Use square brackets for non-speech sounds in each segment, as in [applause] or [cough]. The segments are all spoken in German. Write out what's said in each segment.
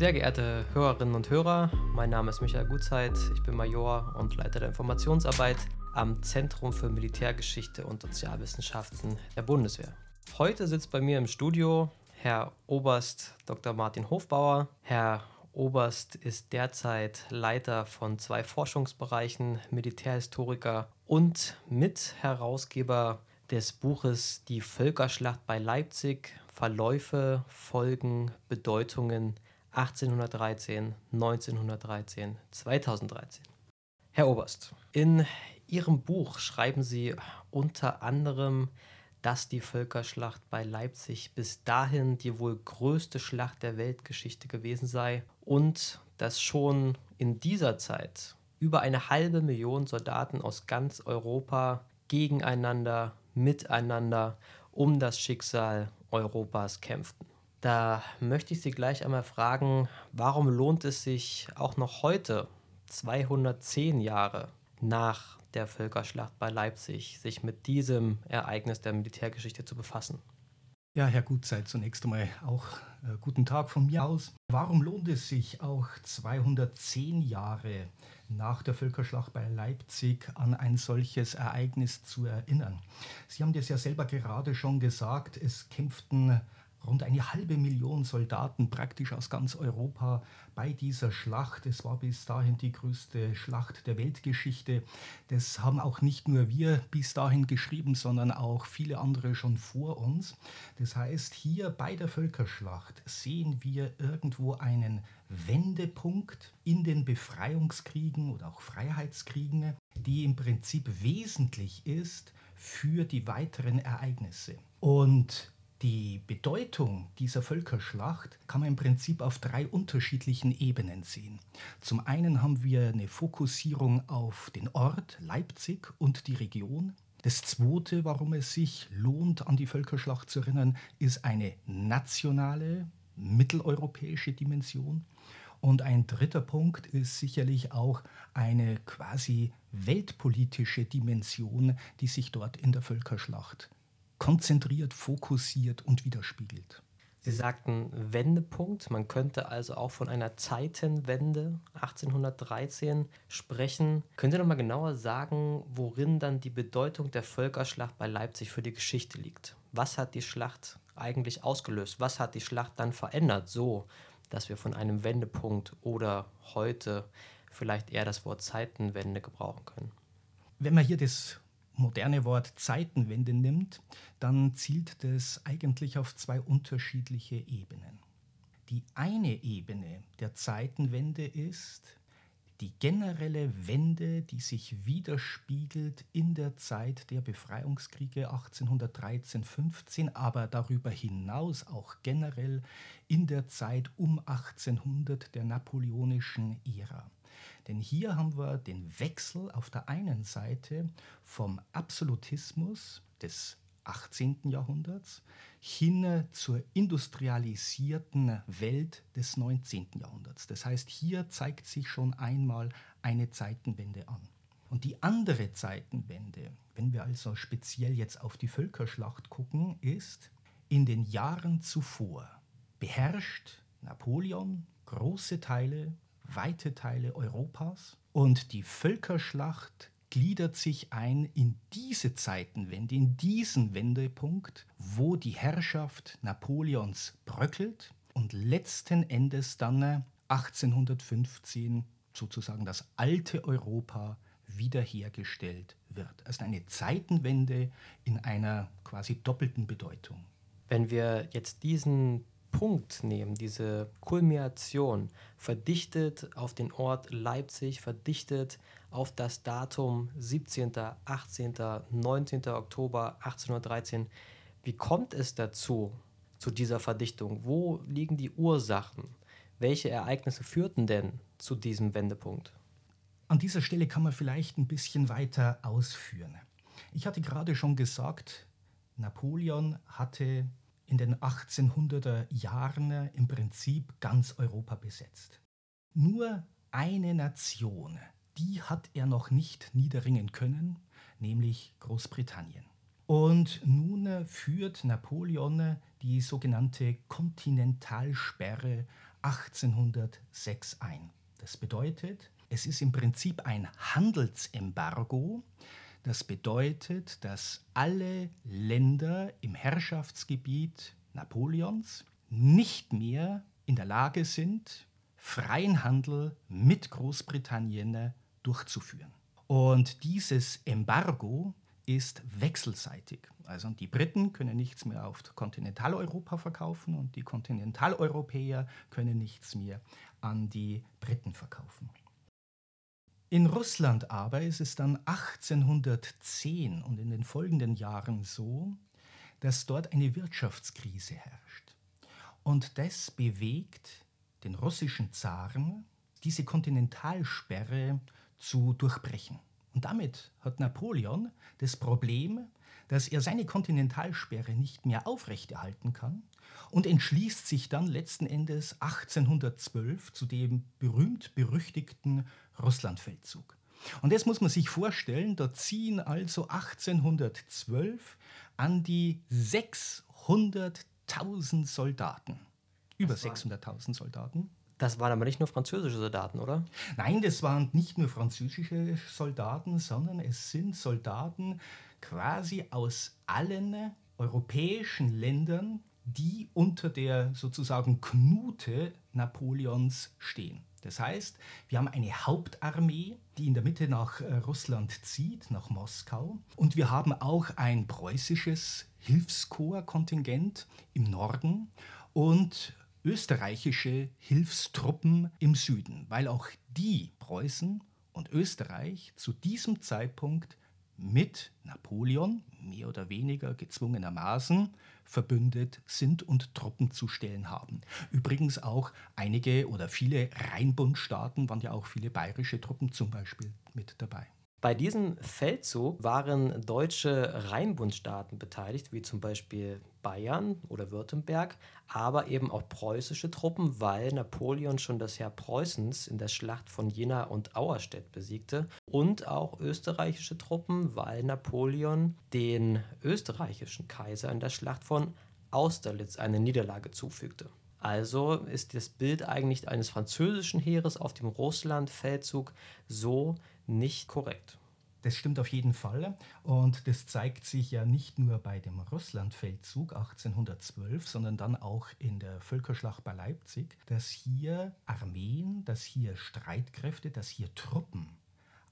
Sehr geehrte Hörerinnen und Hörer, mein Name ist Michael Gutzeit, ich bin Major und Leiter der Informationsarbeit am Zentrum für Militärgeschichte und Sozialwissenschaften der Bundeswehr. Heute sitzt bei mir im Studio Herr Oberst Dr. Martin Hofbauer. Herr Oberst ist derzeit Leiter von zwei Forschungsbereichen, Militärhistoriker und Mitherausgeber des Buches Die Völkerschlacht bei Leipzig, Verläufe, Folgen, Bedeutungen 1813, 1913, 2013. Herr Oberst, in Ihrem Buch schreiben Sie unter anderem, dass die Völkerschlacht bei Leipzig bis dahin die wohl größte Schlacht der Weltgeschichte gewesen sei und dass schon in dieser Zeit über eine halbe Million Soldaten aus ganz Europa gegeneinander, miteinander um das Schicksal Europas kämpften. Da möchte ich Sie gleich einmal fragen, warum lohnt es sich auch noch heute, 210 Jahre nach der Völkerschlacht bei Leipzig, sich mit diesem Ereignis der Militärgeschichte zu befassen. Ja, Herr Gutzeit, zunächst einmal auch äh, guten Tag von mir aus. Warum lohnt es sich auch 210 Jahre nach der Völkerschlacht bei Leipzig an ein solches Ereignis zu erinnern? Sie haben das ja selber gerade schon gesagt, es kämpften rund eine halbe Million Soldaten praktisch aus ganz Europa bei dieser Schlacht. Es war bis dahin die größte Schlacht der Weltgeschichte. Das haben auch nicht nur wir bis dahin geschrieben, sondern auch viele andere schon vor uns. Das heißt, hier bei der Völkerschlacht sehen wir irgendwo einen Wendepunkt in den Befreiungskriegen oder auch Freiheitskriegen, die im Prinzip wesentlich ist für die weiteren Ereignisse. Und die Bedeutung dieser Völkerschlacht kann man im Prinzip auf drei unterschiedlichen Ebenen sehen. Zum einen haben wir eine Fokussierung auf den Ort Leipzig und die Region. Das Zweite, warum es sich lohnt, an die Völkerschlacht zu erinnern, ist eine nationale, mitteleuropäische Dimension. Und ein dritter Punkt ist sicherlich auch eine quasi weltpolitische Dimension, die sich dort in der Völkerschlacht konzentriert, fokussiert und widerspiegelt. Sie sagten Wendepunkt. Man könnte also auch von einer Zeitenwende 1813 sprechen. Können Sie noch mal genauer sagen, worin dann die Bedeutung der Völkerschlacht bei Leipzig für die Geschichte liegt? Was hat die Schlacht eigentlich ausgelöst? Was hat die Schlacht dann verändert, so dass wir von einem Wendepunkt oder heute vielleicht eher das Wort Zeitenwende gebrauchen können? Wenn man hier das moderne Wort Zeitenwende nimmt, dann zielt das eigentlich auf zwei unterschiedliche Ebenen. Die eine Ebene der Zeitenwende ist die generelle Wende, die sich widerspiegelt in der Zeit der Befreiungskriege 1813-15, aber darüber hinaus auch generell in der Zeit um 1800 der napoleonischen Ära. Denn hier haben wir den Wechsel auf der einen Seite vom Absolutismus des 18. Jahrhunderts hin zur industrialisierten Welt des 19. Jahrhunderts. Das heißt, hier zeigt sich schon einmal eine Zeitenwende an. Und die andere Zeitenwende, wenn wir also speziell jetzt auf die Völkerschlacht gucken, ist, in den Jahren zuvor beherrscht Napoleon große Teile weite Teile Europas und die Völkerschlacht gliedert sich ein in diese Zeitenwende, in diesen Wendepunkt, wo die Herrschaft Napoleons bröckelt und letzten Endes dann 1815 sozusagen das alte Europa wiederhergestellt wird. Also eine Zeitenwende in einer quasi doppelten Bedeutung. Wenn wir jetzt diesen Punkt nehmen, diese Kulmination, verdichtet auf den Ort Leipzig, verdichtet auf das Datum 17., 18., 19. Oktober 1813. Wie kommt es dazu, zu dieser Verdichtung? Wo liegen die Ursachen? Welche Ereignisse führten denn zu diesem Wendepunkt? An dieser Stelle kann man vielleicht ein bisschen weiter ausführen. Ich hatte gerade schon gesagt, Napoleon hatte in den 1800er Jahren im Prinzip ganz Europa besetzt. Nur eine Nation, die hat er noch nicht niederringen können, nämlich Großbritannien. Und nun führt Napoleon die sogenannte Kontinentalsperre 1806 ein. Das bedeutet, es ist im Prinzip ein Handelsembargo. Das bedeutet, dass alle Länder im Herrschaftsgebiet Napoleons nicht mehr in der Lage sind, freien Handel mit Großbritannien durchzuführen. Und dieses Embargo ist wechselseitig. Also die Briten können nichts mehr auf Kontinentaleuropa verkaufen und die Kontinentaleuropäer können nichts mehr an die Briten verkaufen. In Russland aber ist es dann 1810 und in den folgenden Jahren so, dass dort eine Wirtschaftskrise herrscht. Und das bewegt den russischen Zaren, diese Kontinentalsperre zu durchbrechen. Und damit hat Napoleon das Problem, dass er seine Kontinentalsperre nicht mehr aufrechterhalten kann und entschließt sich dann letzten Endes 1812 zu dem berühmt-berüchtigten Russlandfeldzug. Und das muss man sich vorstellen, da ziehen also 1812 an die 600.000 Soldaten. Über 600.000 Soldaten. Das waren aber nicht nur französische Soldaten, oder? Nein, das waren nicht nur französische Soldaten, sondern es sind Soldaten quasi aus allen europäischen Ländern, die unter der sozusagen Knute Napoleons stehen. Das heißt, wir haben eine Hauptarmee, die in der Mitte nach äh, Russland zieht, nach Moskau. Und wir haben auch ein preußisches Hilfskorps-Kontingent im Norden und österreichische Hilfstruppen im Süden, weil auch die Preußen und Österreich zu diesem Zeitpunkt mit Napoleon, mehr oder weniger gezwungenermaßen, verbündet sind und Truppen zu stellen haben. Übrigens auch einige oder viele Rheinbundstaaten waren ja auch viele bayerische Truppen zum Beispiel mit dabei. Bei diesem Feldzug waren deutsche Rheinbundstaaten beteiligt, wie zum Beispiel Bayern oder Württemberg, aber eben auch preußische Truppen, weil Napoleon schon das Heer Preußens in der Schlacht von Jena und Auerstedt besiegte und auch österreichische Truppen, weil Napoleon den österreichischen Kaiser in der Schlacht von Austerlitz eine Niederlage zufügte. Also ist das Bild eigentlich eines französischen Heeres auf dem Russlandfeldzug so nicht korrekt. Das stimmt auf jeden Fall. Und das zeigt sich ja nicht nur bei dem Russlandfeldzug 1812, sondern dann auch in der Völkerschlacht bei Leipzig, dass hier Armeen, dass hier Streitkräfte, dass hier Truppen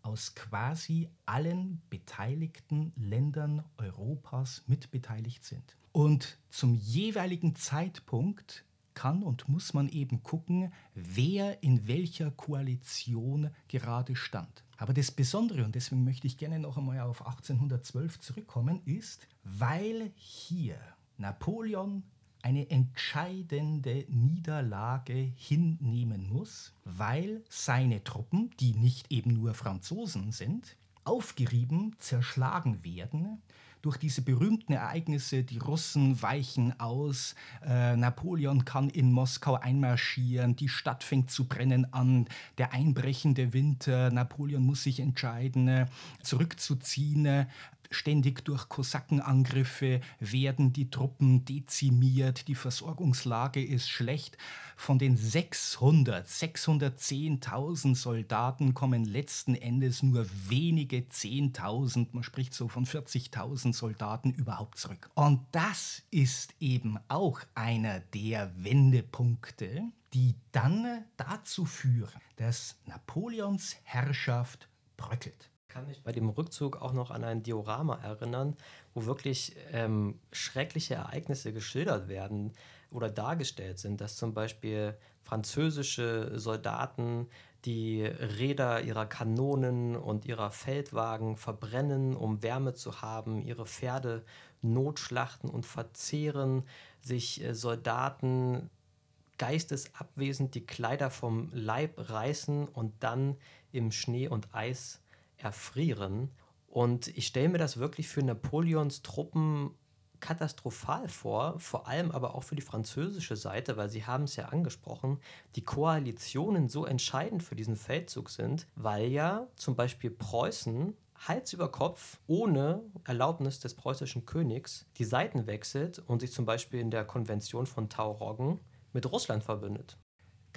aus quasi allen beteiligten Ländern Europas mitbeteiligt sind. Und zum jeweiligen Zeitpunkt kann und muss man eben gucken, wer in welcher Koalition gerade stand. Aber das Besondere, und deswegen möchte ich gerne noch einmal auf 1812 zurückkommen, ist, weil hier Napoleon eine entscheidende Niederlage hinnehmen muss, weil seine Truppen, die nicht eben nur Franzosen sind, aufgerieben, zerschlagen werden durch diese berühmten Ereignisse, die Russen weichen aus, äh, Napoleon kann in Moskau einmarschieren, die Stadt fängt zu brennen an, der einbrechende Winter, Napoleon muss sich entscheiden, äh, zurückzuziehen, äh, Ständig durch Kosakenangriffe werden die Truppen dezimiert, die Versorgungslage ist schlecht. Von den 600, 610.000 Soldaten kommen letzten Endes nur wenige 10.000, man spricht so von 40.000 Soldaten überhaupt zurück. Und das ist eben auch einer der Wendepunkte, die dann dazu führen, dass Napoleons Herrschaft bröckelt kann mich bei dem Rückzug auch noch an ein Diorama erinnern, wo wirklich ähm, schreckliche Ereignisse geschildert werden oder dargestellt sind, dass zum Beispiel französische Soldaten die Räder ihrer Kanonen und ihrer Feldwagen verbrennen, um Wärme zu haben, ihre Pferde notschlachten und verzehren, sich äh, Soldaten geistesabwesend die Kleider vom Leib reißen und dann im Schnee und Eis erfrieren. Und ich stelle mir das wirklich für Napoleons Truppen katastrophal vor, vor allem aber auch für die französische Seite, weil Sie haben es ja angesprochen, die Koalitionen so entscheidend für diesen Feldzug sind, weil ja zum Beispiel Preußen Hals über Kopf ohne Erlaubnis des preußischen Königs die Seiten wechselt und sich zum Beispiel in der Konvention von Tauroggen mit Russland verbündet.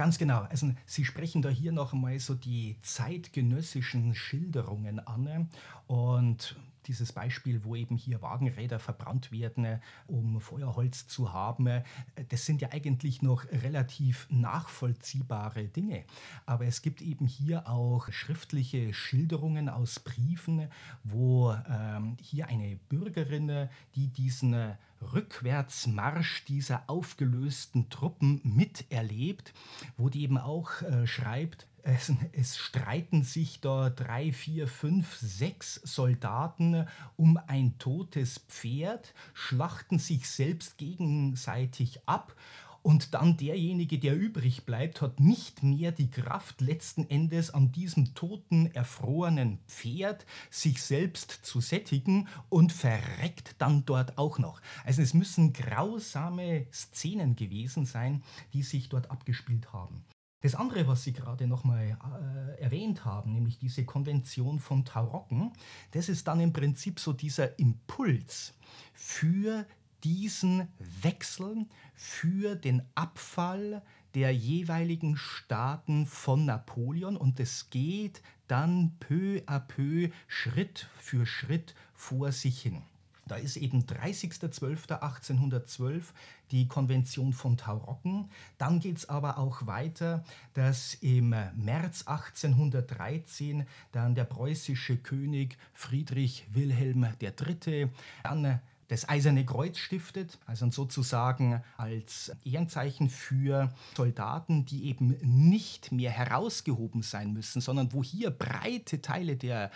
Ganz genau. Also Sie sprechen da hier noch einmal so die zeitgenössischen Schilderungen an und dieses Beispiel, wo eben hier Wagenräder verbrannt werden, um Feuerholz zu haben, das sind ja eigentlich noch relativ nachvollziehbare Dinge. Aber es gibt eben hier auch schriftliche Schilderungen aus Briefen, wo ähm, hier eine Bürgerin, die diesen Rückwärtsmarsch dieser aufgelösten Truppen miterlebt, wo die eben auch äh, schreibt, es, es, streiten sich da drei, vier, fünf, sechs Soldaten um ein totes Pferd, schlachten sich selbst gegenseitig ab und dann derjenige, der übrig bleibt, hat nicht mehr die Kraft, letzten Endes an diesem toten, erfrorenen Pferd sich selbst zu sättigen und verreckt dann dort auch noch. Also es müssen grausame Szenen gewesen sein, die sich dort abgespielt haben. Das andere, was Sie gerade nochmal äh, erwähnt haben, nämlich diese Konvention von Taurocken, das ist dann im Prinzip so dieser Impuls für diesen Wechsel, für den Abfall der jeweiligen Staaten von Napoleon und es geht dann peu à peu, Schritt für Schritt vor sich hin. Da ist eben 30.12.1812 die Konvention von Taurocken. Dann geht es aber auch weiter, dass im März 1813 dann der preußische König Friedrich Wilhelm III. dann das Eiserne Kreuz stiftet, also sozusagen als Ehrenzeichen für Soldaten, die eben nicht mehr herausgehoben sein müssen, sondern wo hier breite Teile der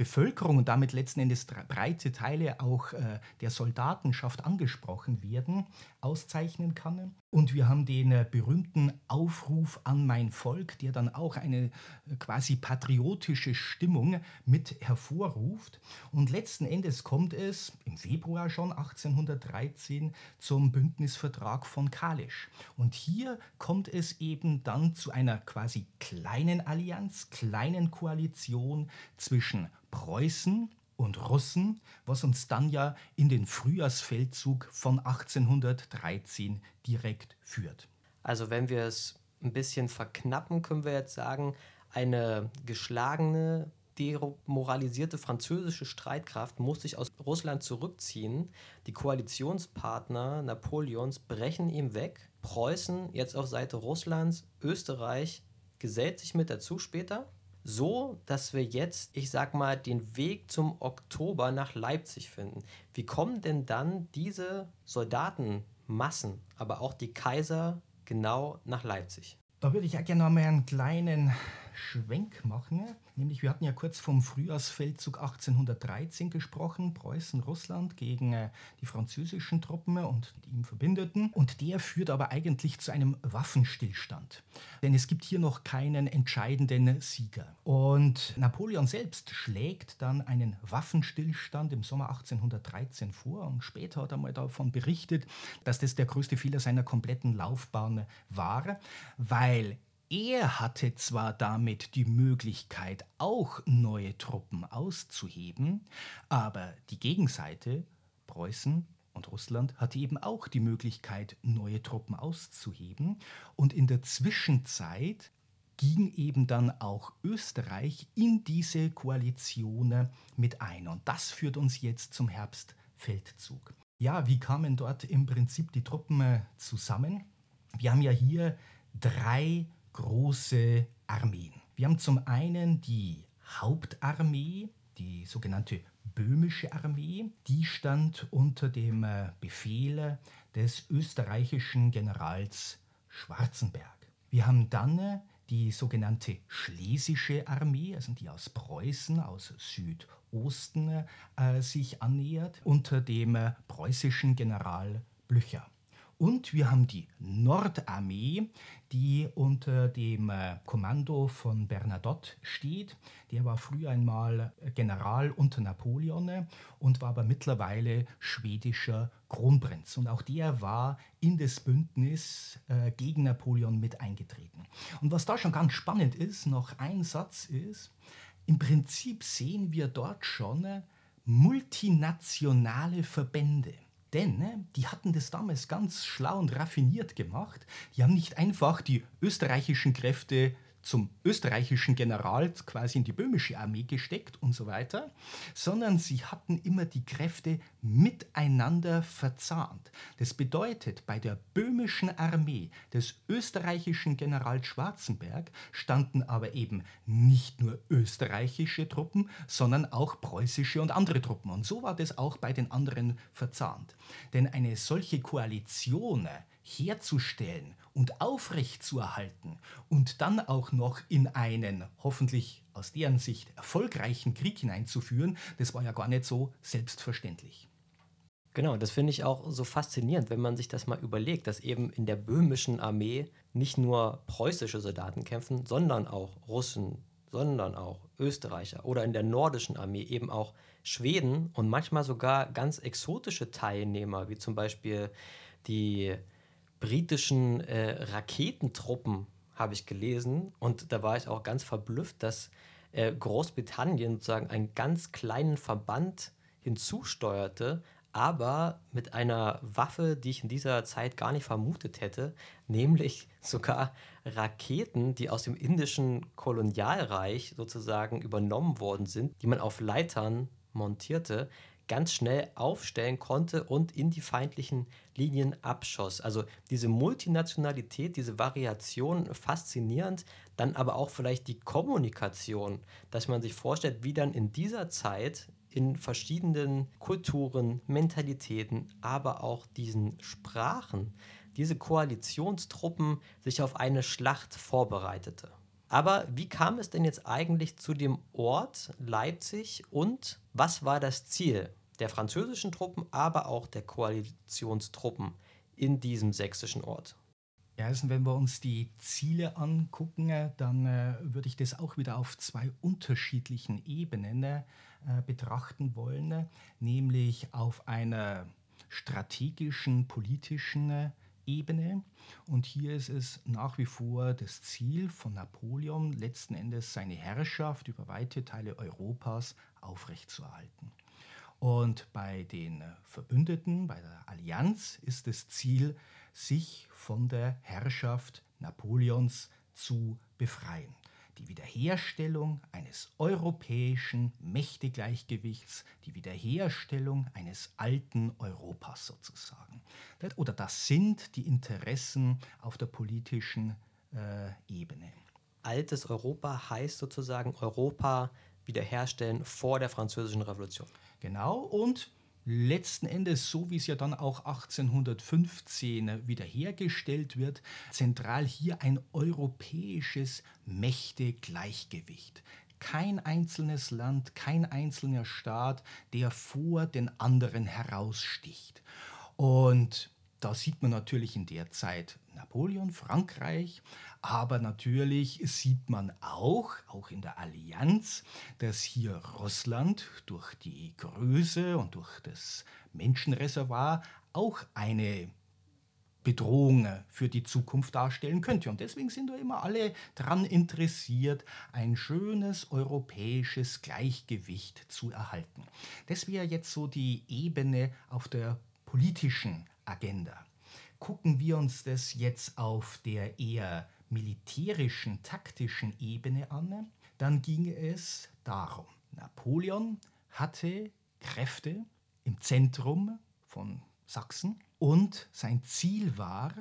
Bevölkerung und damit letzten Endes breite Teile auch äh, der Soldatenschaft angesprochen werden, auszeichnen kann. Und wir haben den äh, berühmten Aufruf an mein Volk, der dann auch eine äh, quasi patriotische Stimmung mit hervorruft. Und letzten Endes kommt es im Februar schon 1813 zum Bündnisvertrag von Kalisch. Und hier kommt es eben dann zu einer quasi kleinen Allianz, kleinen Koalition zwischen Preußen und Russen, was uns dann ja in den Frühjahrsfeldzug von 1813 direkt führt. Also wenn wir es ein bisschen verknappen, können wir jetzt sagen, eine geschlagene, demoralisierte französische Streitkraft muss sich aus Russland zurückziehen. Die Koalitionspartner Napoleons brechen ihm weg. Preußen jetzt auf Seite Russlands, Österreich gesellt sich mit dazu später so, dass wir jetzt, ich sag mal, den Weg zum Oktober nach Leipzig finden. Wie kommen denn dann diese Soldatenmassen, aber auch die Kaiser genau nach Leipzig? Da würde ich ja gerne mal einen kleinen Schwenk machen. Nämlich, wir hatten ja kurz vom Frühjahrsfeldzug 1813 gesprochen, Preußen, Russland gegen äh, die französischen Truppen und die ihm Verbündeten. Und der führt aber eigentlich zu einem Waffenstillstand. Denn es gibt hier noch keinen entscheidenden Sieger. Und Napoleon selbst schlägt dann einen Waffenstillstand im Sommer 1813 vor. Und später hat er mal davon berichtet, dass das der größte Fehler seiner kompletten Laufbahn war, weil er hatte zwar damit die Möglichkeit, auch neue Truppen auszuheben, aber die Gegenseite, Preußen und Russland, hatte eben auch die Möglichkeit, neue Truppen auszuheben. Und in der Zwischenzeit ging eben dann auch Österreich in diese Koalition mit ein. Und das führt uns jetzt zum Herbstfeldzug. Ja, wie kamen dort im Prinzip die Truppen äh, zusammen? Wir haben ja hier drei große Armeen. Wir haben zum einen die Hauptarmee, die sogenannte böhmische Armee, die stand unter dem äh, Befehl des österreichischen Generals Schwarzenberg. Wir haben dann äh, die sogenannte Schlesische Armee, also die aus Preußen, aus Südosten äh, sich annähert, unter dem äh, preußischen General Blücher. Und wir haben die Nordarmee, die unter dem äh, Kommando von Bernadotte steht. Der war früher einmal General unter Napoleon und war aber mittlerweile schwedischer Kronprinz. Und auch der war in das Bündnis äh, gegen Napoleon mit eingetreten. Und was da schon ganz spannend ist, noch ein Satz ist, im Prinzip sehen wir dort schon multinationale Verbände. Denn ne, die hatten das damals ganz schlau und raffiniert gemacht. Die haben nicht einfach die österreichischen Kräfte zum österreichischen General quasi in die böhmische Armee gesteckt und so weiter, sondern sie hatten immer die Kräfte miteinander verzahnt. Das bedeutet, bei der böhmischen Armee des österreichischen Generals Schwarzenberg standen aber eben nicht nur österreichische Truppen, sondern auch preußische und andere Truppen. Und so war das auch bei den anderen verzahnt. Denn eine solche Koalition herzustellen und aufrechtzuerhalten und dann auch noch in einen hoffentlich aus deren Sicht erfolgreichen Krieg hineinzuführen, das war ja gar nicht so selbstverständlich. Genau, das finde ich auch so faszinierend, wenn man sich das mal überlegt, dass eben in der böhmischen Armee nicht nur preußische Soldaten kämpfen, sondern auch Russen, sondern auch Österreicher oder in der nordischen Armee eben auch Schweden und manchmal sogar ganz exotische Teilnehmer, wie zum Beispiel die britischen äh, Raketentruppen, habe ich gelesen. Und da war ich auch ganz verblüfft, dass äh, Großbritannien sozusagen einen ganz kleinen Verband hinzusteuerte, aber mit einer Waffe, die ich in dieser Zeit gar nicht vermutet hätte, nämlich sogar Raketen, die aus dem indischen Kolonialreich sozusagen übernommen worden sind, die man auf Leitern montierte, ganz schnell aufstellen konnte und in die feindlichen Linien abschoss. Also diese Multinationalität, diese Variation faszinierend, dann aber auch vielleicht die Kommunikation, dass man sich vorstellt, wie dann in dieser Zeit in verschiedenen Kulturen, Mentalitäten, aber auch diesen Sprachen diese Koalitionstruppen sich auf eine Schlacht vorbereitete. Aber wie kam es denn jetzt eigentlich zu dem Ort Leipzig und was war das Ziel der französischen Truppen, aber auch der Koalitionstruppen in diesem sächsischen Ort. Ja, also wenn wir uns die Ziele angucken, äh, dann äh, würde ich das auch wieder auf zwei unterschiedlichen Ebenen äh, betrachten wollen, nämlich auf einer strategischen, politischen äh, Ebene. Und hier ist es nach wie vor das Ziel von Napoleon, letzten Endes seine Herrschaft über weite Teile Europas aufrechtzuerhalten. Und bei den Verbündeten, bei der Allianz ist das Ziel, sich von der Herrschaft Napoleons zu befreien. Die Wiederherstellung eines europäischen Mächtegleichgewichts, die Wiederherstellung eines alten Europas sozusagen. Oder das sind die Interessen auf der politischen äh, Ebene. Altes Europa heißt sozusagen Europa wiederherstellen vor der Französischen Revolution. Genau, und letzten Endes, so wie es ja dann auch 1815 wiederhergestellt wird, zentral hier ein europäisches Mächtegleichgewicht. Kein einzelnes Land, kein einzelner Staat, der vor den anderen heraussticht. Und da sieht man natürlich in der Zeit Napoleon, Frankreich, aber natürlich sieht man auch, auch in der Allianz, dass hier Russland durch die Größe und durch das Menschenreservoir auch eine Bedrohung für die Zukunft darstellen könnte. Und deswegen sind wir immer alle daran interessiert, ein schönes europäisches Gleichgewicht zu erhalten. Das wäre jetzt so die Ebene auf der politischen Agenda. Gucken wir uns das jetzt auf der eher militärischen, taktischen Ebene an, dann ging es darum, Napoleon hatte Kräfte im Zentrum von Sachsen und sein Ziel war,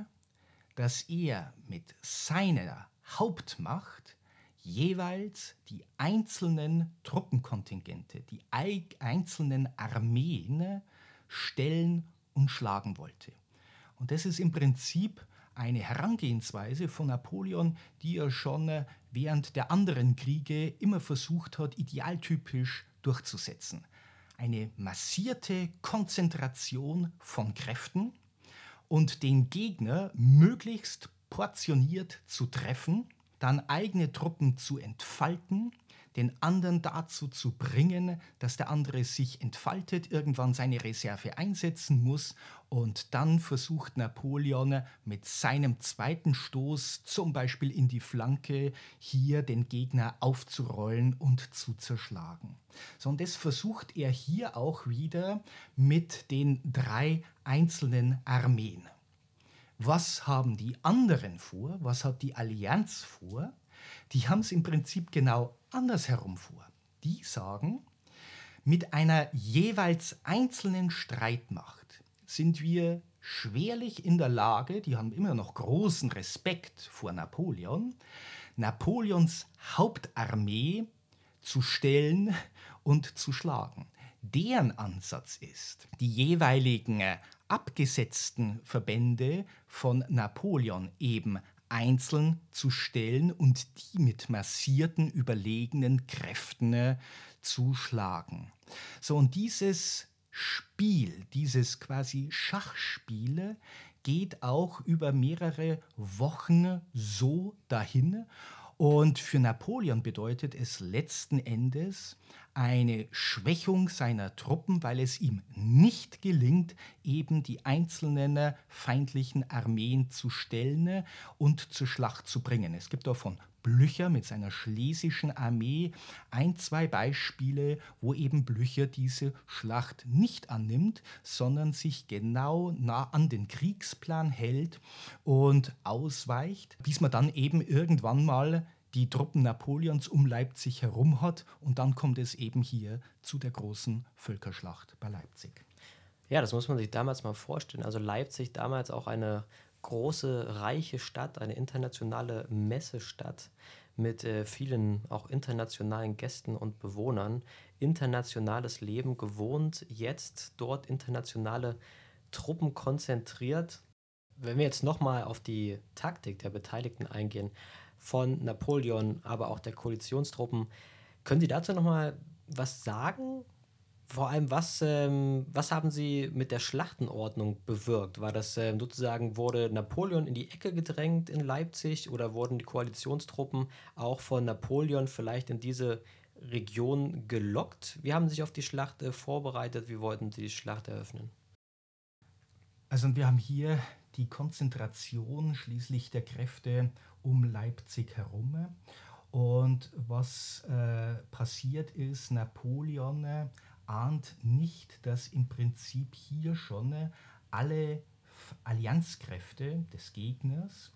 dass er mit seiner Hauptmacht jeweils die einzelnen Truppenkontingente, die einzelnen Armeen stellen und schlagen wollte. Und das ist im Prinzip eine Herangehensweise von Napoleon, die er schon äh, während der anderen Kriege immer versucht hat, idealtypisch durchzusetzen. Eine massierte Konzentration von Kräften und den Gegner möglichst portioniert zu treffen, dann eigene Truppen zu entfalten, den anderen dazu zu bringen, dass der andere sich entfaltet, irgendwann seine Reserve einsetzen muss und dann versucht Napoleon mit seinem zweiten Stoß, zum Beispiel in die Flanke, hier den Gegner aufzurollen und zu zerschlagen. So, und das versucht er hier auch wieder mit den drei einzelnen Armeen. Was haben die anderen vor? Was hat die Allianz vor? Die haben es im Prinzip genau andersherum vor. Die sagen, mit einer jeweils einzelnen Streitmacht sind wir schwerlich in der Lage, die haben immer noch großen Respekt vor Napoleon, Napoleons Hauptarmee zu stellen und zu schlagen. Deren Ansatz ist, die jeweiligen abgesetzten Verbände von Napoleon eben einzeln zu stellen und die mit massierten, überlegenen Kräften äh, zu schlagen. So, und dieses Spiel, dieses quasi Schachspiel geht auch über mehrere Wochen so dahin. Und für Napoleon bedeutet es letzten Endes eine Schwächung seiner Truppen, weil es ihm nicht gelingt, eben die einzelnen feindlichen Armeen zu stellen und zur Schlacht zu bringen. Es gibt davon Blücher mit seiner schlesischen Armee ein, zwei Beispiele, wo eben Blücher diese Schlacht nicht annimmt, sondern sich genau nah an den Kriegsplan hält und ausweicht, bis man dann eben irgendwann mal die Truppen Napoleons um Leipzig herum hat und dann kommt es eben hier zu der großen Völkerschlacht bei Leipzig. Ja, das muss man sich damals mal vorstellen. Also Leipzig damals auch eine große, reiche Stadt, eine internationale Messestadt mit äh, vielen auch internationalen Gästen und Bewohnern, internationales Leben gewohnt, jetzt dort internationale Truppen konzentriert. Wenn wir jetzt nochmal auf die Taktik der Beteiligten eingehen, von Napoleon, aber auch der Koalitionstruppen, können Sie dazu nochmal was sagen? Vor allem, was, ähm, was haben Sie mit der Schlachtenordnung bewirkt? War das ähm, sozusagen, wurde Napoleon in die Ecke gedrängt in Leipzig oder wurden die Koalitionstruppen auch von Napoleon vielleicht in diese Region gelockt? Wie haben Sie sich auf die Schlacht äh, vorbereitet? Wie wollten Sie die Schlacht eröffnen? Also wir haben hier die Konzentration schließlich der Kräfte um Leipzig herum. Und was äh, passiert ist, Napoleon ahnt nicht, dass im Prinzip hier schon äh, alle Allianzkräfte des Gegners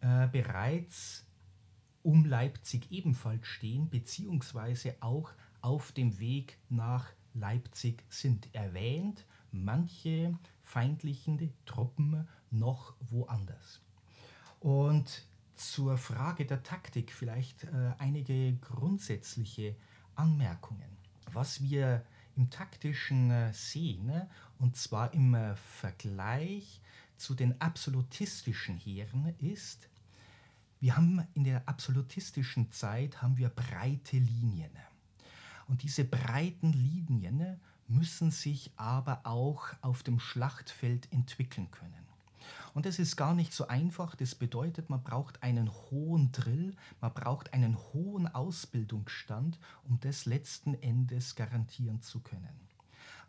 äh, bereits um Leipzig ebenfalls stehen, beziehungsweise auch auf dem Weg nach Leipzig sind. Erwähnt manche feindlichen Truppen noch woanders. Und zur Frage der Taktik vielleicht äh, einige grundsätzliche Anmerkungen. Was wir im taktischen äh, sehen, und zwar im äh, Vergleich zu den absolutistischen Heeren, ist, wir haben in der absolutistischen Zeit haben wir breite Linien. Und diese breiten Linien müssen sich aber auch auf dem Schlachtfeld entwickeln können. Und das ist gar nicht so einfach. Das bedeutet, man braucht einen hohen Drill, man braucht einen hohen Ausbildungsstand, um das letzten Endes garantieren zu können.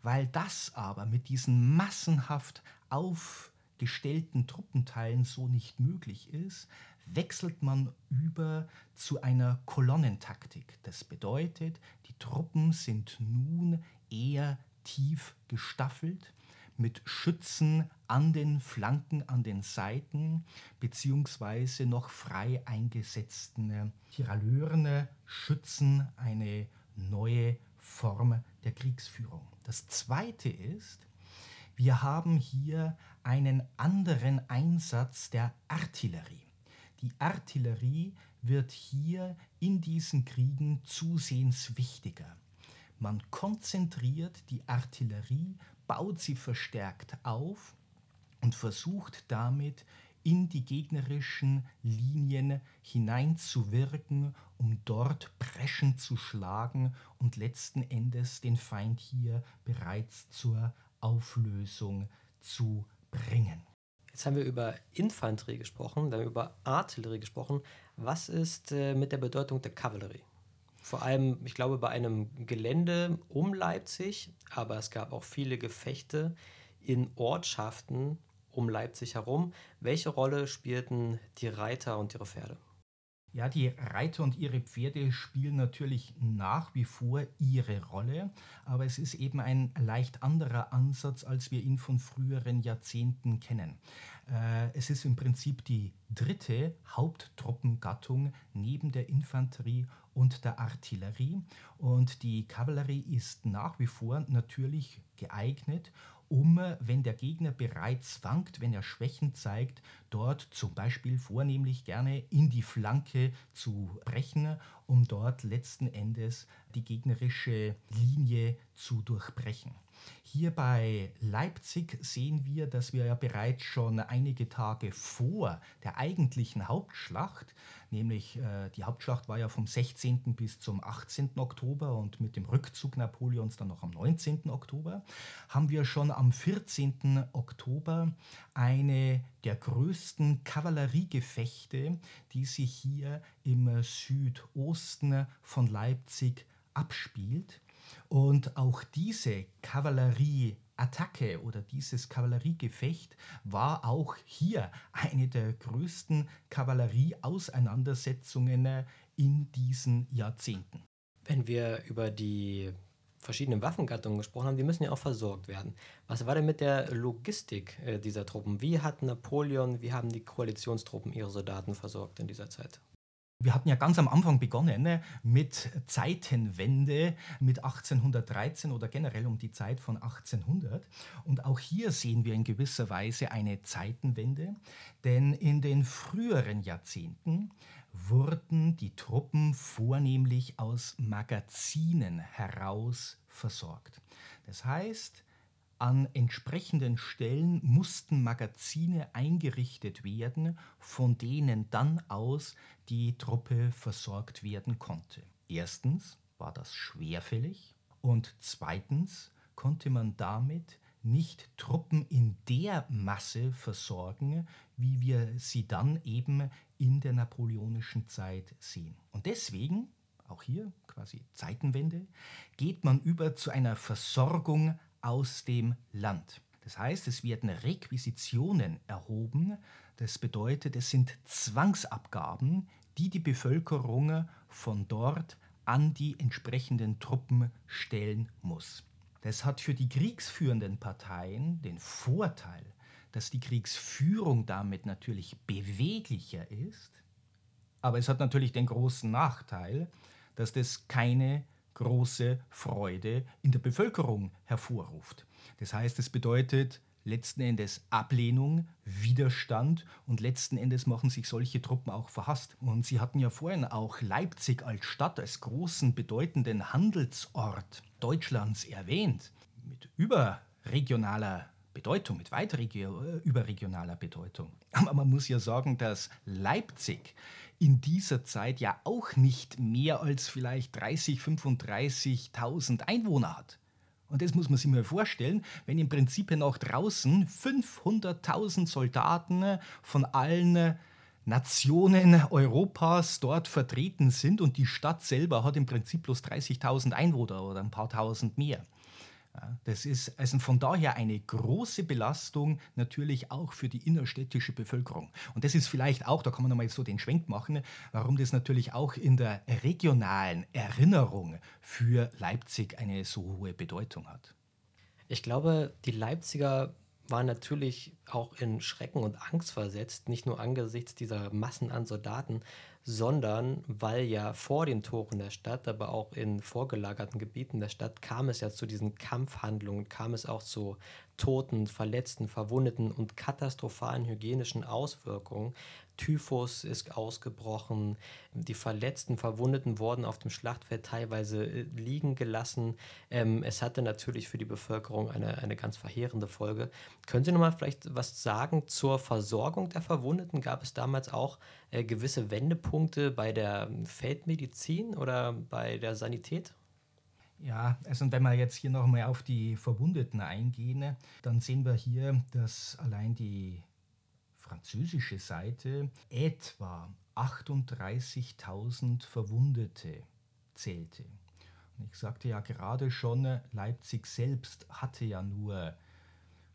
Weil das aber mit diesen massenhaft aufgestellten Truppenteilen so nicht möglich ist, wechselt man über zu einer Kolonnentaktik. Das bedeutet, die Truppen sind nun eher tief gestaffelt mit Schützen an den Flanken, an den Seiten, beziehungsweise noch frei eingesetzten Tiraleuren, Schützen, eine neue Form der Kriegsführung. Das Zweite ist, wir haben hier einen anderen Einsatz der Artillerie. Die Artillerie wird hier in diesen Kriegen zusehends wichtiger. Man konzentriert die Artillerie baut sie verstärkt auf und versucht damit in die gegnerischen Linien hineinzuwirken, um dort Breschen zu schlagen und letzten Endes den Feind hier bereits zur Auflösung zu bringen. Jetzt haben wir über Infanterie gesprochen, dann über Artillerie gesprochen. Was ist äh, mit der Bedeutung der Kavallerie? Vor allem, ich glaube, bei einem Gelände um Leipzig, aber es gab auch viele Gefechte in Ortschaften um Leipzig herum. Welche Rolle spielten die Reiter und ihre Pferde? Ja, die Reiter und ihre Pferde spielen natürlich nach wie vor ihre Rolle, aber es ist eben ein leicht anderer Ansatz, als wir ihn von früheren Jahrzehnten kennen. Äh, es ist im Prinzip die dritte Haupttruppengattung neben der Infanterie und der Artillerie und die Kavallerie ist nach wie vor natürlich geeignet, um, wenn der Gegner bereits wankt, wenn er Schwächen zeigt, dort zum Beispiel vornehmlich gerne in die Flanke zu brechen, um dort letzten Endes die gegnerische Linie zu durchbrechen. Hier bei Leipzig sehen wir, dass wir ja bereits schon einige Tage vor der eigentlichen Hauptschlacht, nämlich äh, die Hauptschlacht war ja vom 16. bis zum 18. Oktober und mit dem Rückzug Napoleons dann noch am 19. Oktober, haben wir schon am 14. Oktober eine der größten Kavalleriegefechte, die sich hier im Südosten von Leipzig abspielt. Und auch diese Kavallerieattacke oder dieses Kavalleriegefecht war auch hier eine der größten Kavallerieauseinandersetzungen in diesen Jahrzehnten. Wenn wir über die verschiedenen Waffengattungen gesprochen haben, die müssen ja auch versorgt werden. Was war denn mit der Logistik äh, dieser Truppen? Wie hat Napoleon, wie haben die Koalitionstruppen ihre Soldaten versorgt in dieser Zeit? Wir hatten ja ganz am Anfang begonnen ne, mit Zeitenwende mit 1813 oder generell um die Zeit von 1800. Und auch hier sehen wir in gewisser Weise eine Zeitenwende, denn in den früheren Jahrzehnten wurden die Truppen vornehmlich aus Magazinen heraus versorgt. Das heißt, an entsprechenden Stellen mussten Magazine eingerichtet werden, von denen dann aus die Truppe versorgt werden konnte. Erstens war das schwerfällig und zweitens konnte man damit nicht Truppen in der Masse versorgen, wie wir sie dann eben in der napoleonischen Zeit sehen. Und deswegen, auch hier quasi Zeitenwende, geht man über zu einer Versorgung aus dem Land. Das heißt, es werden Requisitionen erhoben. Das bedeutet, es sind Zwangsabgaben, die die Bevölkerung von dort an die entsprechenden Truppen stellen muss. Das hat für die kriegsführenden Parteien den Vorteil, dass die Kriegsführung damit natürlich beweglicher ist, aber es hat natürlich den großen Nachteil, dass das keine große Freude in der Bevölkerung hervorruft. Das heißt, es bedeutet letzten Endes Ablehnung, Widerstand und letzten Endes machen sich solche Truppen auch verhasst. Und Sie hatten ja vorhin auch Leipzig als Stadt, als großen, bedeutenden Handelsort Deutschlands erwähnt, mit überregionaler Bedeutung, mit weit überregionaler Bedeutung. [laughs] Aber man muss ja sagen, dass Leipzig in dieser Zeit ja auch nicht mehr als vielleicht 30, 35.000 Einwohner hat. Und das muss man sich mal vorstellen, wenn im Prinzip nach draußen 500.000 Soldaten von allen Nationen Europas dort vertreten sind und die Stadt selber hat im Prinzip bloß 30.000 Einwohner oder ein paar tausend mehr. Das ist also von daher eine große Belastung natürlich auch für die innerstädtische Bevölkerung. Und das ist vielleicht auch, da kann man nochmal so den Schwenk machen, warum das natürlich auch in der regionalen Erinnerung für Leipzig eine so hohe Bedeutung hat. Ich glaube, die Leipziger waren natürlich auch in Schrecken und Angst versetzt, nicht nur angesichts dieser Massen an Soldaten, sondern weil ja vor den Toren der Stadt, aber auch in vorgelagerten Gebieten der Stadt kam es ja zu diesen Kampfhandlungen, kam es auch zu Toten, Verletzten, Verwundeten und katastrophalen hygienischen Auswirkungen. Typhus ist ausgebrochen, die Verletzten, Verwundeten wurden auf dem Schlachtfeld teilweise äh, liegen gelassen. Ähm, es hatte natürlich für die Bevölkerung eine, eine ganz verheerende Folge. Können Sie noch mal vielleicht was sagen zur Versorgung der Verwundeten? Gab es damals auch äh, gewisse Wendepunkte bei der Feldmedizin oder bei der Sanität? Ja, also wenn wir jetzt hier nochmal auf die Verwundeten eingehen, dann sehen wir hier, dass allein die französische Seite etwa 38.000 Verwundete zählte. Und ich sagte ja gerade schon, Leipzig selbst hatte ja nur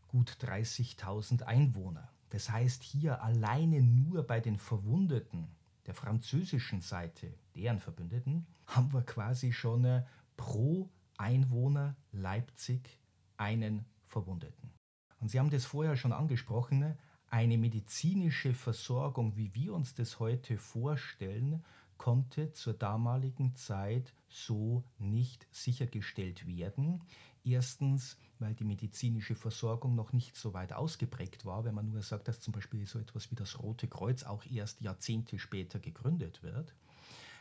gut 30.000 Einwohner. Das heißt, hier alleine nur bei den Verwundeten der französischen Seite, deren Verbündeten, haben wir quasi schon pro Einwohner Leipzig einen Verwundeten. Und Sie haben das vorher schon angesprochen, eine medizinische Versorgung, wie wir uns das heute vorstellen, konnte zur damaligen Zeit so nicht sichergestellt werden. Erstens, weil die medizinische Versorgung noch nicht so weit ausgeprägt war, wenn man nur sagt, dass zum Beispiel so etwas wie das Rote Kreuz auch erst Jahrzehnte später gegründet wird.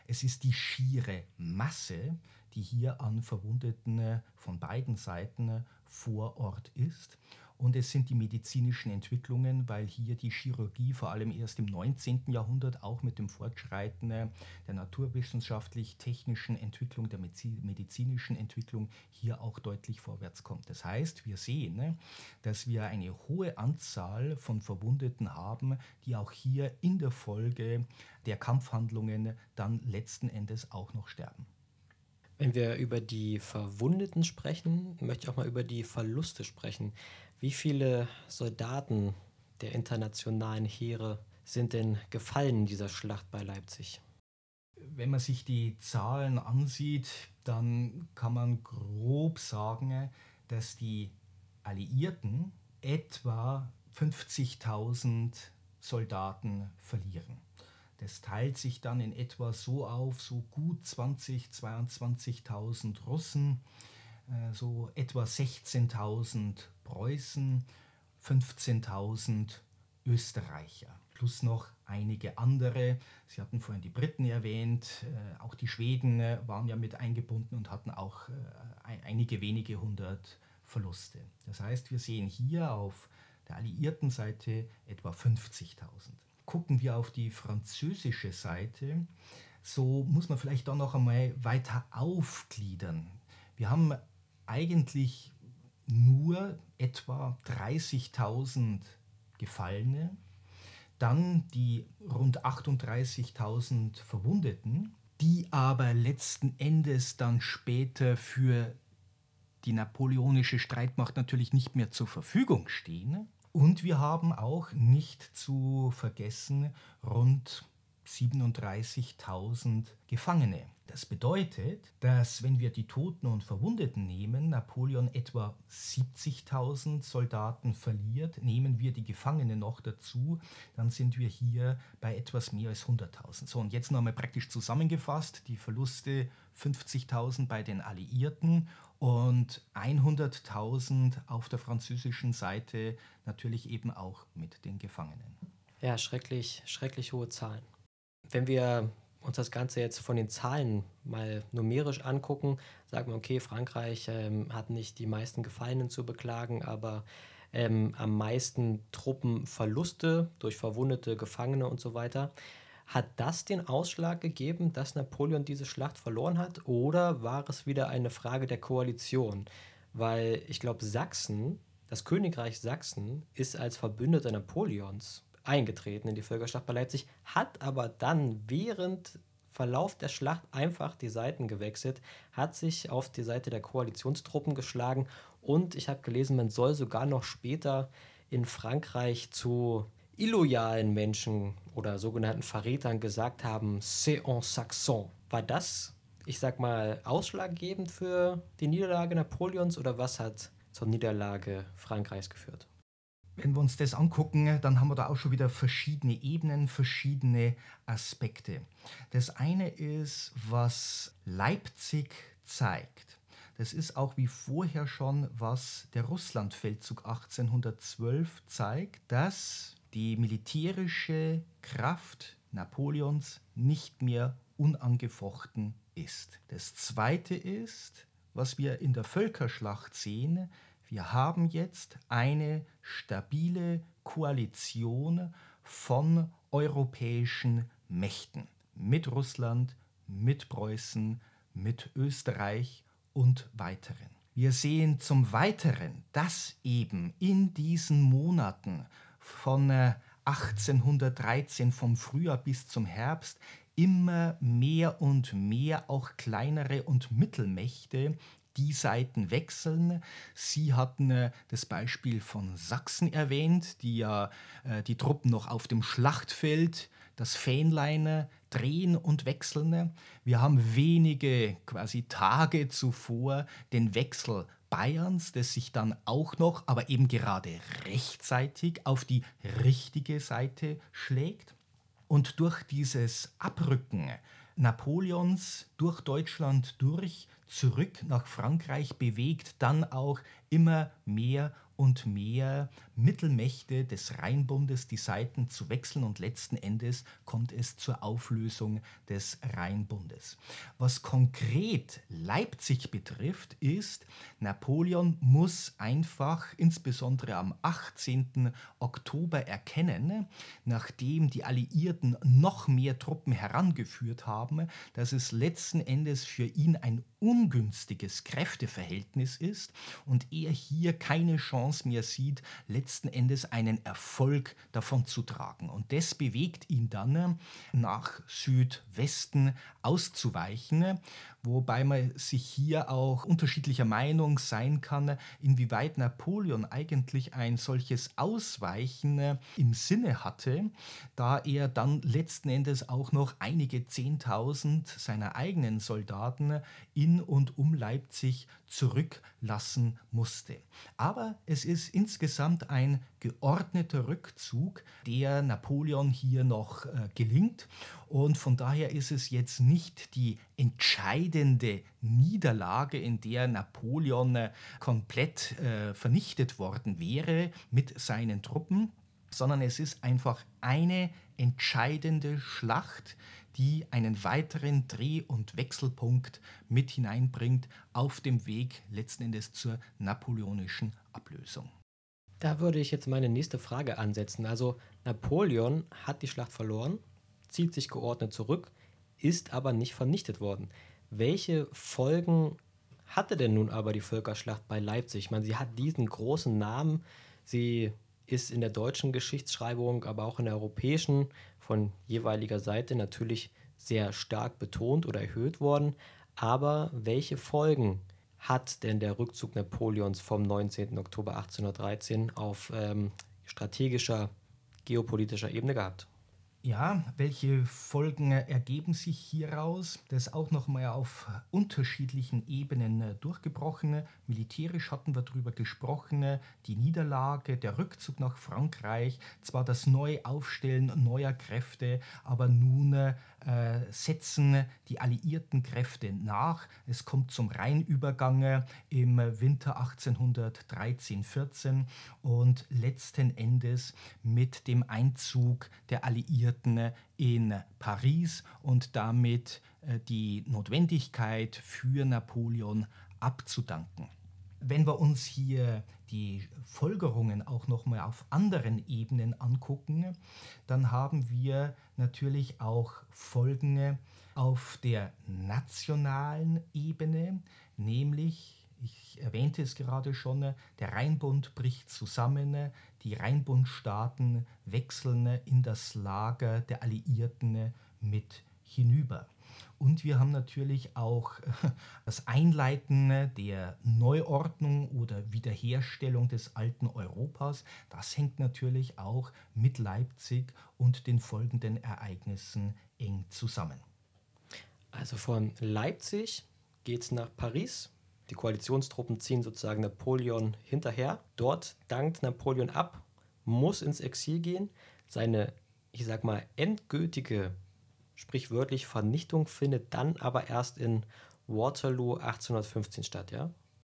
Es ist die schiere Masse, die hier an Verwundeten von beiden Seiten vor Ort ist. Und es sind die medizinischen Entwicklungen, weil hier die Chirurgie vor allem erst im 19. Jahrhundert auch mit dem Fortschreiten der naturwissenschaftlich-technischen Entwicklung, der medizinischen Entwicklung hier auch deutlich vorwärts kommt. Das heißt, wir sehen, ne, dass wir eine hohe Anzahl von Verwundeten haben, die auch hier in der Folge der Kampfhandlungen dann letzten Endes auch noch sterben. Wenn wir über die Verwundeten sprechen, möchte ich auch mal über die Verluste sprechen. Wie viele Soldaten der internationalen Heere sind denn gefallen in dieser Schlacht bei Leipzig? Wenn man sich die Zahlen ansieht, dann kann man grob sagen, dass die Alliierten etwa 50.000 Soldaten verlieren. Das teilt sich dann in etwa so auf, so gut 20.000, 22.000 Russen, so etwa 16.000 Preußen, 15.000 Österreicher, plus noch einige andere. Sie hatten vorhin die Briten erwähnt, äh, auch die Schweden äh, waren ja mit eingebunden und hatten auch einige wenige hundert Verluste. Das heißt, wir sehen hier auf der alliierten Seite etwa 50.000. Gucken wir auf die französische Seite, so muss man vielleicht da noch einmal weiter aufgliedern. Wir haben eigentlich nur etwa 30.000 Gefallene, dann die rund 38.000 Verwundeten, die aber letzten Endes dann später für die napoleonische Streitmacht natürlich nicht mehr zur Verfügung stehen. Und wir haben auch nicht zu vergessen rund 37.000 Gefangene. Das bedeutet, dass wenn wir die Toten und Verwundeten nehmen, Napoleon etwa 70.000 Soldaten verliert, nehmen wir die Gefangenen noch dazu, dann sind wir hier bei etwas mehr als 100.000. So, und jetzt nochmal praktisch zusammengefasst, die Verluste 50.000 bei den Alliierten und 100.000 auf der französischen Seite, natürlich eben auch mit den Gefangenen. Ja, schrecklich, schrecklich hohe Zahlen. Wenn wir uns das Ganze jetzt von den Zahlen mal numerisch angucken, sagen wir, okay, Frankreich ähm, hat nicht die meisten Gefallenen zu beklagen, aber ähm, am meisten Truppenverluste durch verwundete Gefangene und so weiter. Hat das den Ausschlag gegeben, dass Napoleon diese Schlacht verloren hat? Oder war es wieder eine Frage der Koalition? Weil ich glaube, Sachsen, das Königreich Sachsen, ist als Verbündeter Napoleons eingetreten in die Völkerschlacht bei Leipzig, hat aber dann während Verlauf der Schlacht einfach die Seiten gewechselt, hat sich auf die Seite der Koalitionstruppen geschlagen und ich habe gelesen, man soll sogar noch später in Frankreich zu illoyalen Menschen oder sogenannten Verrätern gesagt haben, c'est en saxon. War das, ich sag mal, ausschlaggebend für die Niederlage Napoleons oder was hat zur Niederlage Frankreichs geführt? Wenn wir uns das angucken, dann haben wir da auch schon wieder verschiedene Ebenen, verschiedene Aspekte. Das eine ist, was Leipzig zeigt. Das ist auch wie vorher schon, was der Russlandfeldzug 1812 zeigt, dass die militärische Kraft Napoleons nicht mehr unangefochten ist. Das Zweite ist, was wir in der Völkerschlacht sehen, wir haben jetzt eine stabile Koalition von europäischen Mächten mit Russland, mit Preußen, mit Österreich und weiteren. Wir sehen zum Weiteren, dass eben in diesen Monaten von 1813 äh, vom Frühjahr bis zum Herbst immer mehr und mehr auch kleinere und Mittelmächte die Seiten wechseln. Sie hatten äh, das Beispiel von Sachsen erwähnt, die ja äh, die Truppen noch auf dem Schlachtfeld das Fähnlein drehen und wechseln. Wir haben wenige quasi Tage zuvor den Wechsel Bayerns, das sich dann auch noch, aber eben gerade rechtzeitig auf die richtige Seite schlägt. Und durch dieses Abrücken Napoleons durch Deutschland durch zurück nach Frankreich bewegt dann auch immer mehr und mehr Mittelmächte des Rheinbundes die Seiten zu wechseln und letzten Endes kommt es zur Auflösung des Rheinbundes. Was konkret Leipzig betrifft, ist, Napoleon muss einfach insbesondere am 18. Oktober erkennen, nachdem die Alliierten noch mehr Truppen herangeführt haben, dass es letzten Endes für ihn ein ungünstiges Kräfteverhältnis ist und er hier keine Chance mehr sieht, letzten Endes einen Erfolg davon zu tragen. Und das bewegt ihn dann nach Südwesten auszuweichen, wobei man sich hier auch unterschiedlicher Meinung sein kann, inwieweit Napoleon eigentlich ein solches Ausweichen im Sinne hatte, da er dann letzten Endes auch noch einige Zehntausend seiner eigenen Soldaten in und um Leipzig zurücklassen musste. Aber es ist insgesamt ein geordneter Rückzug, der Napoleon hier noch äh, gelingt. Und von daher ist es jetzt nicht die entscheidende Niederlage, in der Napoleon äh, komplett äh, vernichtet worden wäre mit seinen Truppen, sondern es ist einfach eine entscheidende Schlacht, die einen weiteren Dreh- und Wechselpunkt mit hineinbringt auf dem Weg letzten Endes zur napoleonischen Ablösung. Da würde ich jetzt meine nächste Frage ansetzen. Also Napoleon hat die Schlacht verloren, zieht sich geordnet zurück, ist aber nicht vernichtet worden. Welche Folgen hatte denn nun aber die Völkerschlacht bei Leipzig? Ich meine, sie hat diesen großen Namen, sie ist in der deutschen Geschichtsschreibung, aber auch in der europäischen von jeweiliger Seite natürlich sehr stark betont oder erhöht worden. Aber welche Folgen hat denn der Rückzug Napoleons vom 19. Oktober 1813 auf ähm, strategischer, geopolitischer Ebene gehabt? Ja, welche Folgen ergeben sich hieraus? Das ist auch nochmal auf unterschiedlichen Ebenen äh, durchgebrochen. Militärisch hatten wir darüber gesprochen, die Niederlage, der Rückzug nach Frankreich, zwar das Neuaufstellen neuer Kräfte, aber nun äh, setzen die alliierten Kräfte nach. Es kommt zum Rheinübergang im Winter 1813-14 und letzten Endes mit dem Einzug der Alliierten Alliierten in Paris und damit äh, die Notwendigkeit für Napoleon abzudanken. Wenn wir uns hier die Folgerungen auch nochmal auf anderen Ebenen angucken, dann haben wir natürlich auch Folgen auf der nationalen Ebene, nämlich ich erwähnte es gerade schon, der Rheinbund bricht zusammen, die Rheinbundstaaten wechseln in das Lager der Alliierten mit hinüber. Und wir haben natürlich auch [laughs] das Einleiten der Neuordnung oder Wiederherstellung des alten Europas. Das hängt natürlich auch mit Leipzig und den folgenden Ereignissen eng zusammen. Also von Leipzig geht es nach Paris die Koalitionstruppen ziehen sozusagen Napoleon hinterher. Dort dankt Napoleon ab, muss ins Exil gehen. Seine, ich sag mal, endgültige, sprichwörtlich Vernichtung findet dann aber erst in Waterloo 1815 statt, ja?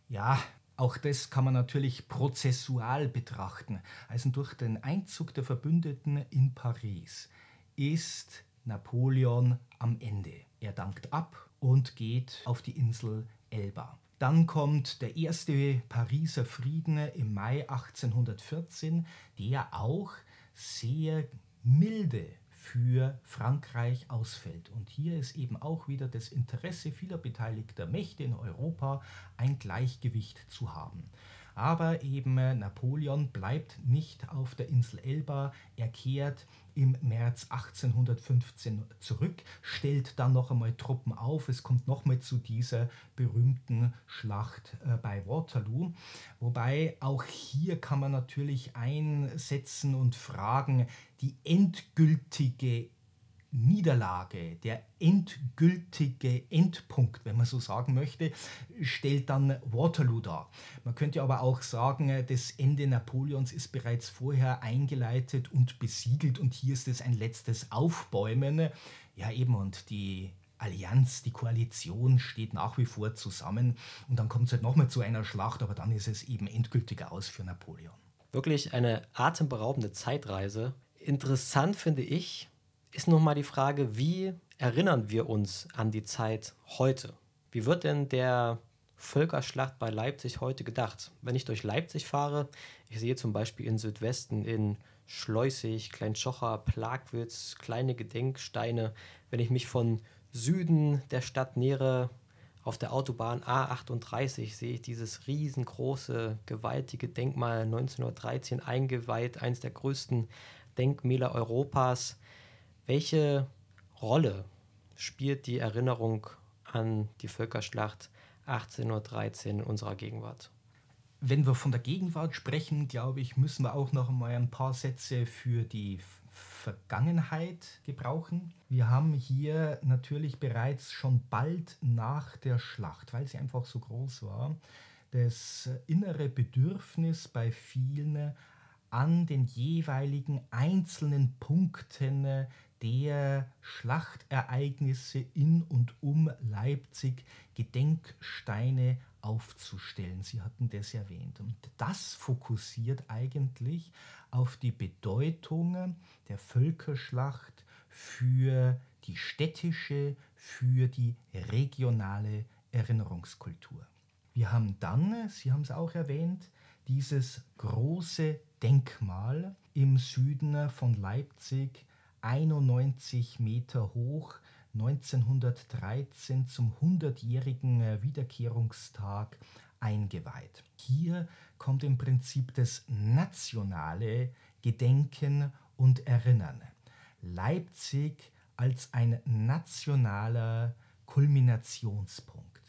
Ja, auch das kann man natürlich prozessual betrachten. Also durch den Einzug der Verbündeten in Paris ist Napoleon am Ende. Er dankt ab und geht auf die Insel Elba. Dann kommt der erste Pariser Frieden im Mai 1814, der auch sehr milde für Frankreich ausfällt. Und hier ist eben auch wieder das Interesse vieler beteiligter Mächte in Europa, ein Gleichgewicht zu haben. Aber eben äh, Napoleon bleibt nicht auf der Insel Elba. Er kehrt im März 1815 zurück, stellt dann noch einmal Truppen auf. Es kommt nochmal zu dieser berühmten Schlacht äh, bei Waterloo. Wobei auch hier kann man natürlich einsetzen und fragen, die endgültige Niederlage, der endgültige Endpunkt, wenn man so sagen möchte, stellt dann Waterloo dar. Man könnte aber auch sagen, das Ende Napoleons ist bereits vorher eingeleitet und besiegelt und hier ist es ein letztes Aufbäumen. Ja eben und die Allianz, die Koalition steht nach wie vor zusammen und dann kommt es halt nochmal zu einer Schlacht, aber dann ist es eben endgültig aus für Napoleon. Wirklich eine atemberaubende Zeitreise. Interessant finde ich, ist nun mal die Frage, wie erinnern wir uns an die Zeit heute? Wie wird denn der Völkerschlacht bei Leipzig heute gedacht? Wenn ich durch Leipzig fahre, ich sehe zum Beispiel in Südwesten in Schleusig, Kleinschocher, Plagwitz, kleine Gedenksteine. Wenn ich mich von Süden der Stadt nähere, auf der Autobahn A38 sehe ich dieses riesengroße, gewaltige Denkmal 1913 eingeweiht, eines der größten Denkmäler Europas. Welche Rolle spielt die Erinnerung an die Völkerschlacht 1813 in unserer Gegenwart? Wenn wir von der Gegenwart sprechen, glaube ich, müssen wir auch noch einmal ein paar Sätze für die Vergangenheit gebrauchen. Wir haben hier natürlich bereits schon bald nach der Schlacht, weil sie einfach so groß war, das innere Bedürfnis bei vielen an den jeweiligen einzelnen Punkten der Schlachtereignisse in und um Leipzig Gedenksteine aufzustellen. Sie hatten das erwähnt. Und das fokussiert eigentlich auf die Bedeutung der Völkerschlacht für die städtische, für die regionale Erinnerungskultur. Wir haben dann, Sie haben es auch erwähnt, dieses große Denkmal im Süden von Leipzig, 91 Meter hoch, 1913 zum 100-jährigen äh, Wiederkehrungstag eingeweiht. Hier kommt im Prinzip das nationale Gedenken und Erinnern. Leipzig als ein nationaler Kulminationspunkt.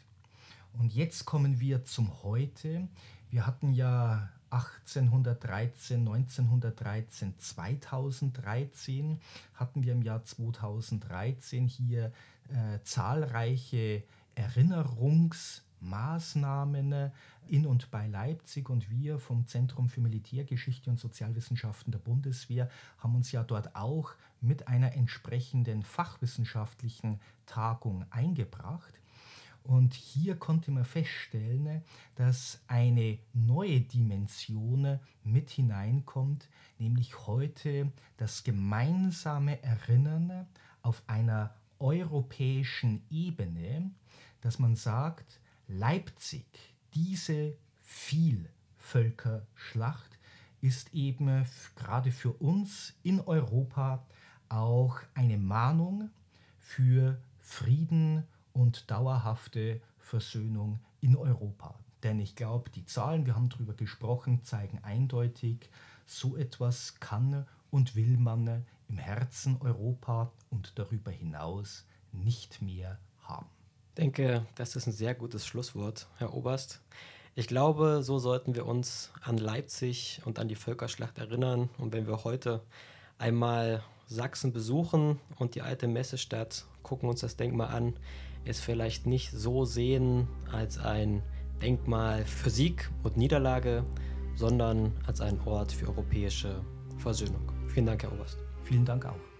Und jetzt kommen wir zum Heute. Wir hatten ja 1813, 1913, 2013 hatten wir im Jahr 2013 hier äh, zahlreiche Erinnerungsmaßnahmen in und bei Leipzig und wir vom Zentrum für Militärgeschichte und Sozialwissenschaften der Bundeswehr haben uns ja dort auch mit einer entsprechenden fachwissenschaftlichen Tagung eingebracht. Und hier konnte man feststellen, dass eine neue Dimension mit hineinkommt, nämlich heute das gemeinsame Erinnern auf einer europäischen Ebene, dass man sagt, Leipzig, diese Vielvölkerschlacht ist eben gerade für uns in Europa auch eine Mahnung für Frieden und dauerhafte Versöhnung in Europa. Denn ich glaube, die Zahlen, wir haben darüber gesprochen, zeigen eindeutig, so etwas kann und will man im Herzen Europa und darüber hinaus nicht mehr haben. Ich denke, das ist ein sehr gutes Schlusswort, Herr Oberst. Ich glaube, so sollten wir uns an Leipzig und an die Völkerschlacht erinnern. Und wenn wir heute einmal Sachsen besuchen und die alte Messestadt, gucken uns das Denkmal an, es vielleicht nicht so sehen als ein Denkmal für Sieg und Niederlage, sondern als ein Ort für europäische Versöhnung. Vielen Dank, Herr Oberst. Vielen Dank auch.